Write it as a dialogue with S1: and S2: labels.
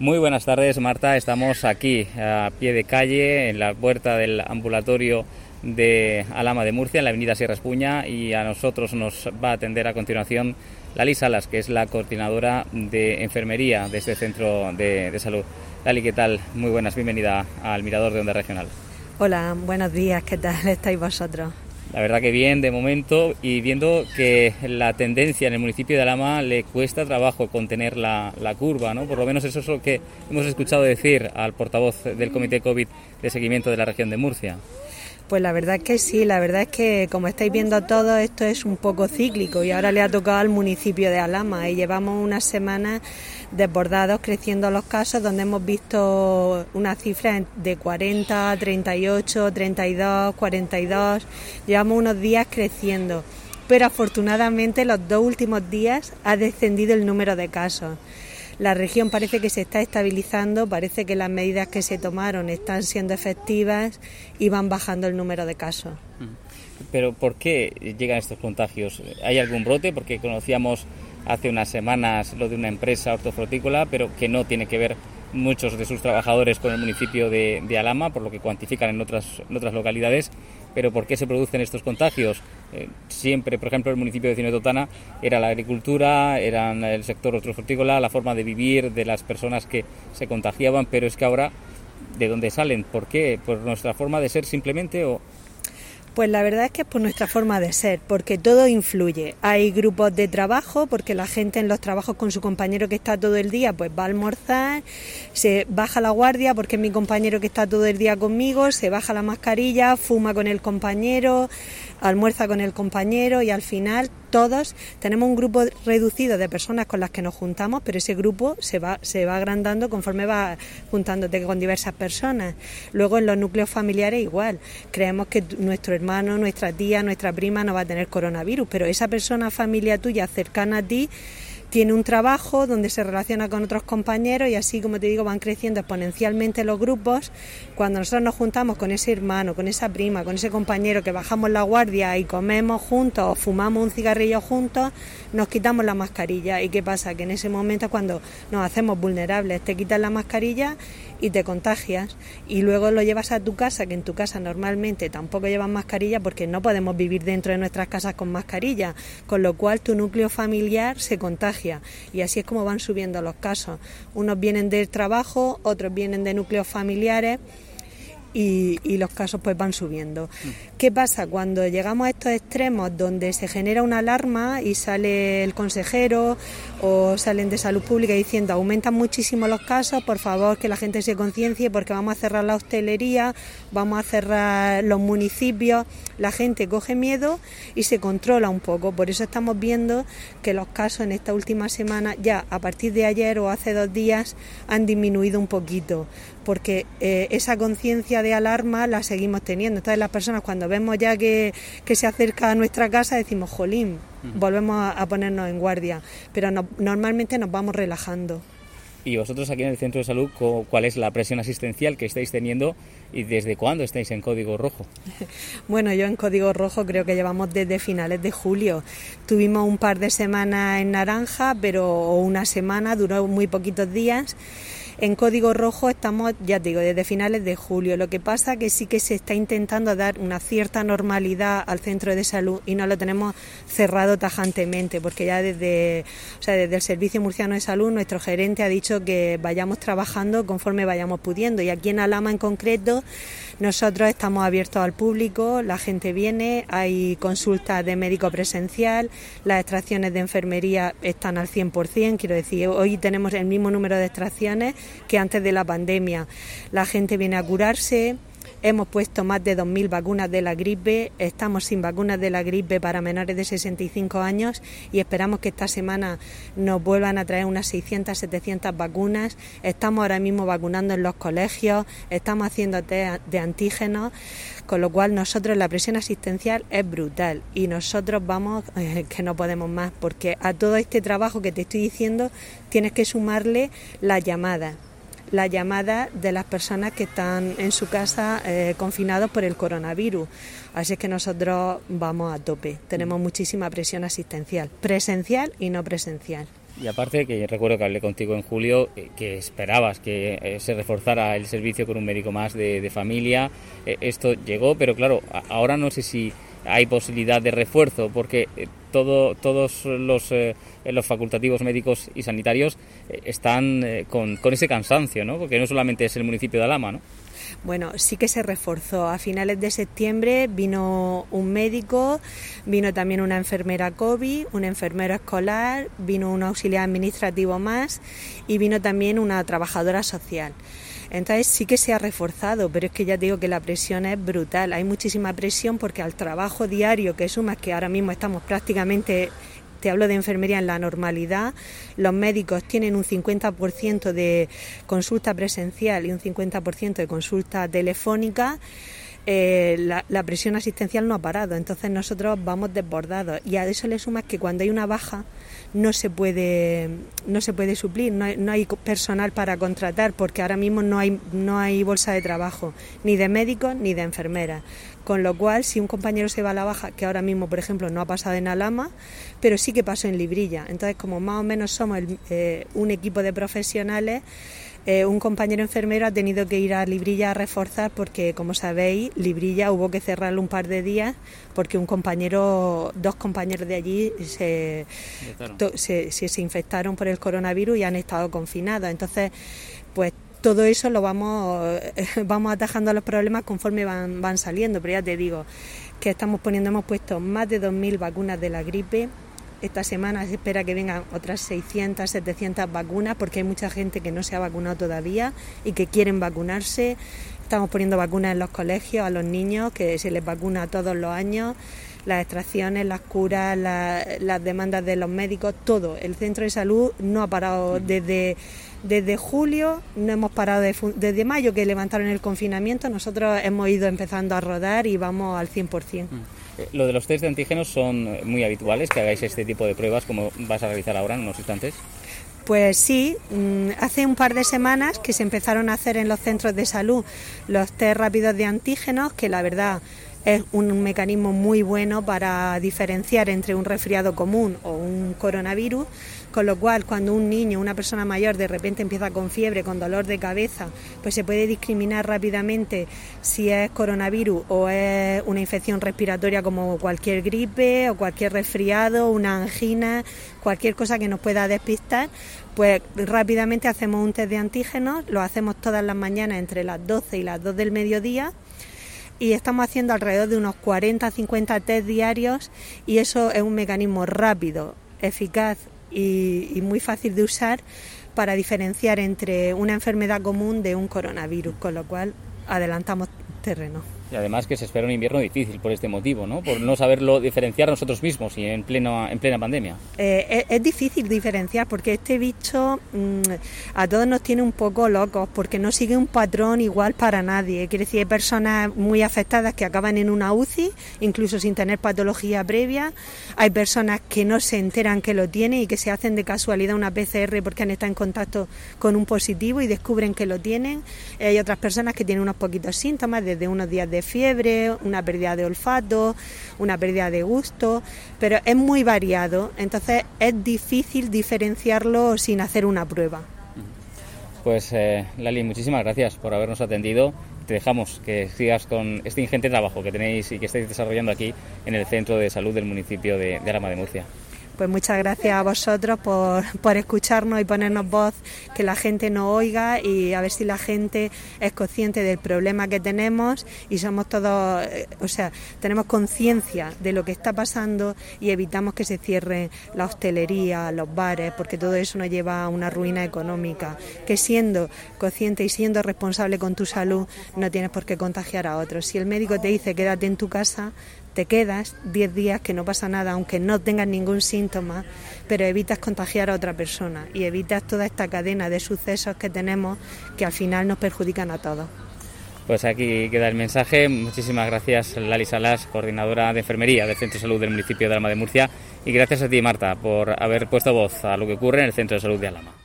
S1: Muy buenas tardes, Marta. Estamos aquí a pie de calle, en la puerta del ambulatorio de Alama de Murcia, en la avenida Sierra Espuña, y a nosotros nos va a atender a continuación Lali Salas, que es la coordinadora de enfermería de este centro de, salud. Lali, ¿qué tal? Muy buenas, bienvenida al Mirador de Onda Regional.
S2: Hola, buenos días, ¿qué tal estáis vosotros?
S1: La verdad que bien de momento y viendo que la tendencia en el municipio de Alama le cuesta trabajo contener la, curva, ¿no? Por lo menos eso es lo que hemos escuchado decir al portavoz del Comité COVID de Seguimiento de la región de Murcia.
S2: Pues la verdad es que sí, la verdad es que como estáis viendo todo esto es un poco cíclico y ahora le ha tocado al municipio de Alama y llevamos unas semanas desbordados creciendo los casos donde hemos visto una cifra de 40, 38, 32, 42, llevamos unos días creciendo pero afortunadamente los dos últimos días ha descendido el número de casos la región parece que se está estabilizando, parece que las medidas que se tomaron están siendo efectivas y van bajando el número de casos.
S1: Pero ¿por qué llegan estos contagios? ¿Hay algún brote? Porque conocíamos hace unas semanas lo de una empresa hortofrutícola, pero que no tiene que ver muchos de sus trabajadores con el municipio de, Alama, por lo que cuantifican en otras localidades. Pero ¿por qué se producen estos contagios? Eh, siempre, por ejemplo, el municipio de Cinetotana era la agricultura, era el sector hortofrutícola, la forma de vivir de las personas que se contagiaban, pero es que ahora, ¿de dónde salen? ¿Por qué? ¿Por nuestra forma de ser simplemente o,
S2: pues la verdad es que es por nuestra forma de ser, porque todo influye. Hay grupos de trabajo, porque la gente en los trabajos con su compañero que está todo el día, pues va a almorzar, se baja la guardia porque es mi compañero que está todo el día conmigo, se baja la mascarilla, fuma con el compañero, almuerza con el compañero y al final todos tenemos un grupo reducido de personas con las que nos juntamos, pero ese grupo se va, se va agrandando conforme va juntándote con diversas personas. Luego en los núcleos familiares igual, creemos que nuestro hermano, nuestra tía, nuestra prima no va a tener coronavirus, pero esa persona, familia tuya cercana a ti, tiene un trabajo donde se relaciona con otros compañeros y así, como te digo, van creciendo exponencialmente los grupos. Cuando nosotros nos juntamos con ese hermano, con esa prima, con ese compañero que bajamos la guardia y comemos juntos o fumamos un cigarrillo juntos, nos quitamos la mascarilla. ¿Y qué pasa? Que en ese momento cuando nos hacemos vulnerables, te quitas la mascarilla y te contagias y luego lo llevas a tu casa, que en tu casa normalmente tampoco llevas mascarilla porque no podemos vivir dentro de nuestras casas con mascarilla, con lo cual tu núcleo familiar se contagia y así es como van subiendo los casos. Unos vienen del trabajo, otros vienen de núcleos familiares y, los casos pues van subiendo. ¿Qué pasa cuando llegamos a estos extremos donde se genera una alarma y sale el consejero o salen de salud pública diciendo aumentan muchísimo los casos, por favor que la gente se conciencie porque vamos a cerrar la hostelería, vamos a cerrar los municipios, la gente coge miedo y se controla un poco. Por eso estamos viendo que los casos en esta última semana ya a partir de ayer o hace dos días han disminuido un poquito porque eh, esa conciencia de alarma la seguimos teniendo. Entonces las personas cuando vemos ya que, se acerca a nuestra casa decimos, jolín, volvemos a, ponernos en guardia, pero normalmente nos vamos relajando.
S1: Y vosotros aquí en el centro de salud, ¿cuál es la presión asistencial que estáis teniendo y desde cuándo estáis en código rojo?
S2: Bueno, yo en código rojo creo que llevamos desde finales de julio. Tuvimos un par de semanas en naranja, pero una semana, duró muy poquitos días en código rojo estamos, ya digo, desde finales de julio. Lo que pasa que sí que se está intentando dar una cierta normalidad al centro de salud y no lo tenemos cerrado tajantemente, porque ya desde, o sea, desde el Servicio Murciano de Salud nuestro gerente ha dicho que vayamos trabajando conforme vayamos pudiendo. Y aquí en Alama en concreto nosotros estamos abiertos al público, la gente viene, hay consultas de médico presencial, las extracciones de enfermería están al 100%, quiero decir, hoy tenemos el mismo número de extracciones que antes de la pandemia. La gente viene a curarse, Hemos puesto más de 2.000 vacunas de la gripe, estamos sin vacunas de la gripe para menores de 65 años y esperamos que esta semana nos vuelvan a traer unas 600, 700 vacunas. Estamos ahora mismo vacunando en los colegios, estamos haciendo test de antígenos, con lo cual nosotros la presión asistencial es brutal y nosotros vamos eh, que no podemos más porque a todo este trabajo que te estoy diciendo tienes que sumarle las llamadas la llamada de las personas que están en su casa eh, confinados por el coronavirus. Así que nosotros vamos a tope. Tenemos muchísima presión asistencial, presencial y no presencial.
S1: Y aparte, que recuerdo que hablé contigo en julio, eh, que esperabas que eh, se reforzara el servicio con un médico más de, familia. Esto llegó, pero claro, ahora no sé si hay posibilidad de refuerzo, porque todo, todos los, los facultativos médicos y sanitarios están con, con ese cansancio, ¿no? Porque no solamente es el municipio de Alama, ¿no?
S2: Bueno, sí que se reforzó. A finales de septiembre vino un médico, vino también una enfermera COVID, un enfermero escolar, vino un auxiliar administrativo más y vino también una trabajadora social. Entonces sí que se ha reforzado, pero es que ya digo que la presión es brutal. Hay muchísima presión porque al trabajo diario que sumas, que ahora mismo estamos prácticamente te hablo de enfermería en la normalidad, los médicos tienen un 50% de consulta presencial y un 50% de consulta telefónica. Eh, la, presión asistencial no ha parado, entonces nosotros vamos desbordados y a eso le sumas que cuando hay una baja no se puede no se puede suplir, no hay, no hay, personal para contratar porque ahora mismo no hay no hay bolsa de trabajo ni de médicos ni de enfermeras. Con lo cual, si un compañero se va a la baja, que ahora mismo, por ejemplo, no ha pasado en Alama, pero sí que pasó en Librilla. Entonces, como más o menos somos eh, un equipo de profesionales, eh, un compañero enfermero ha tenido que ir a Librilla a reforzar porque, como sabéis, Librilla hubo que cerrarlo un par de días porque un compañero, dos compañeros de allí se, se, se infectaron por el coronavirus y han estado confinados. Entonces, pues todo eso lo vamos, vamos atajando los problemas conforme van, van saliendo, pero ya te digo que estamos poniendo, hemos puesto más de 2.000 vacunas de la gripe. Esta semana se espera que vengan otras 600, 700 vacunas porque hay mucha gente que no se ha vacunado todavía y que quieren vacunarse. Estamos poniendo vacunas en los colegios a los niños que se les vacuna todos los años las extracciones, las curas, las demandas de los médicos, todo. El centro de salud no ha parado desde desde julio, no hemos parado desde mayo que levantaron el confinamiento, nosotros hemos ido empezando a rodar y vamos al 100%. Mm.
S1: Eh, lo de los test de antígenos son muy habituales, que hagáis este tipo de pruebas como vas a realizar ahora en unos instantes.
S2: Pues sí, mm, hace un par de semanas que se empezaron a hacer en los centros de salud los test rápidos de antígenos, que la verdad es un mecanismo muy bueno para diferenciar entre un resfriado común o un coronavirus, con lo cual cuando un niño, una persona mayor de repente empieza con fiebre, con dolor de cabeza, pues se puede discriminar rápidamente si es coronavirus o es una infección respiratoria como cualquier gripe o cualquier resfriado, una angina, cualquier cosa que nos pueda despistar, pues rápidamente hacemos un test de antígenos, lo hacemos todas las mañanas entre las 12 y las 2 del mediodía y estamos haciendo alrededor de unos 40 50 test diarios y eso es un mecanismo rápido, eficaz y, y muy fácil de usar para diferenciar entre una enfermedad común de un coronavirus, con lo cual adelantamos terreno.
S1: Y además que se espera un invierno difícil por este motivo, ¿no? Por no saberlo diferenciar nosotros mismos y en, pleno, en plena pandemia.
S2: Eh, es, difícil diferenciar porque este bicho mm, a todos nos tiene un poco locos porque no sigue un patrón igual para nadie. Quiere decir, hay personas muy afectadas que acaban en una UCI, incluso sin tener patología previa. Hay personas que no se enteran que lo tienen y que se hacen de casualidad una PCR porque han estado en contacto con un positivo y descubren que lo tienen. Hay otras personas que tienen unos poquitos síntomas, desde unos días de fiebre, una pérdida de olfato, una pérdida de gusto, pero es muy variado, entonces es difícil diferenciarlo sin hacer una prueba.
S1: Pues Lali, Lali, muchísimas gracias por habernos atendido. Te dejamos que sigas con este ingente trabajo que tenéis y que estáis desarrollando aquí en el Centro de Salud del municipio de, de Arama de Murcia.
S2: Pues muchas gracias a vosotros por, por, escucharnos y ponernos voz, que la gente nos oiga y a ver si la gente es consciente del problema que tenemos y somos todos, eh, o sea, tenemos conciencia de lo que está pasando y evitamos que se cierre la hostelería, los bares, porque todo eso nos lleva a una ruina económica. Que siendo consciente y siendo responsable con tu salud, no tienes por qué contagiar a otros. Si el médico te dice quédate en tu casa, te quedas 10 días que no pasa nada, aunque no tengas ningún síntoma, pero evitas contagiar a otra persona y evitas toda esta cadena de sucesos que tenemos que al final nos perjudican a todos.
S1: Pues aquí queda el mensaje. Muchísimas gracias, Lali Salas, coordinadora de enfermería del Centro de Salud del municipio de Alma de Murcia. Y gracias a ti, Marta, por haber puesto voz a lo que ocurre en el Centro de Salud de Alama.